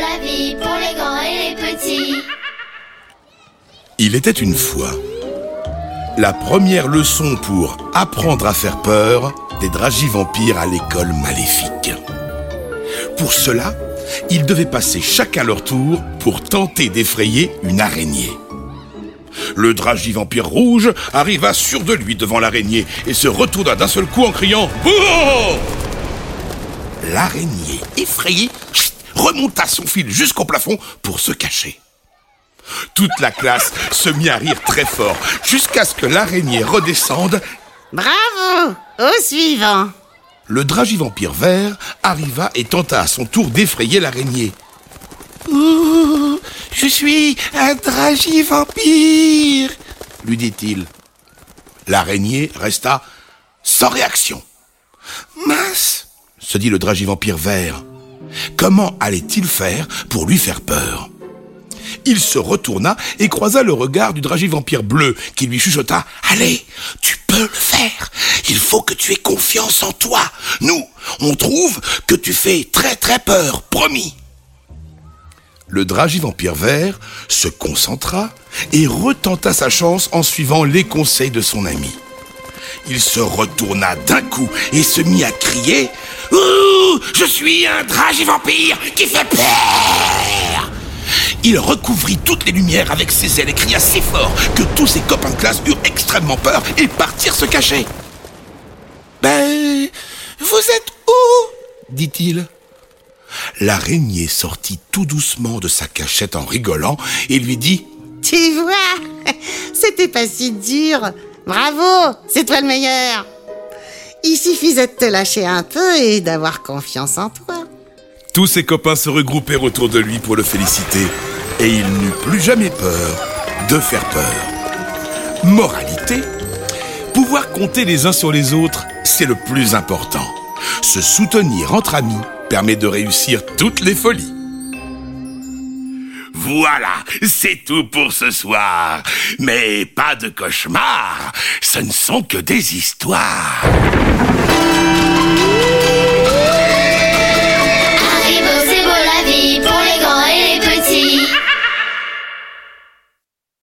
la vie pour les grands et les petits. Il était une fois. La première leçon pour apprendre à faire peur des dragivampires à l'école maléfique. Pour cela, ils devaient passer chacun leur tour pour tenter d'effrayer une araignée. Le dragivampire rouge arriva sur de lui devant l'araignée et se retourna d'un seul coup en criant Bouh L'araignée, effrayée, remonta son fil jusqu'au plafond pour se cacher. Toute la classe se mit à rire très fort, jusqu'à ce que l'araignée redescende. Bravo Au suivant Le vampire vert arriva et tenta à son tour d'effrayer l'araignée. Ouh, je suis un vampire lui dit-il. L'araignée resta sans réaction. Mince se dit le vampire vert. Comment allait-il faire pour lui faire peur? Il se retourna et croisa le regard du vampire bleu qui lui chuchota ⁇ Allez, tu peux le faire Il faut que tu aies confiance en toi Nous, on trouve que tu fais très très peur, promis !⁇ Le vampire vert se concentra et retenta sa chance en suivant les conseils de son ami. Il se retourna d'un coup et se mit à crier Ouh, je suis un vampire qui fait peur il recouvrit toutes les lumières avec ses ailes et cria si fort que tous ses copains de classe eurent extrêmement peur et partirent se cacher. Ben, vous êtes où? dit-il. L'araignée sortit tout doucement de sa cachette en rigolant et lui dit Tu vois, c'était pas si dur. Bravo, c'est toi le meilleur. Il suffisait de te lâcher un peu et d'avoir confiance en toi. Tous ses copains se regroupèrent autour de lui pour le féliciter, et il n'eut plus jamais peur de faire peur. Moralité Pouvoir compter les uns sur les autres, c'est le plus important. Se soutenir entre amis permet de réussir toutes les folies. Voilà, c'est tout pour ce soir. Mais pas de cauchemar, ce ne sont que des histoires.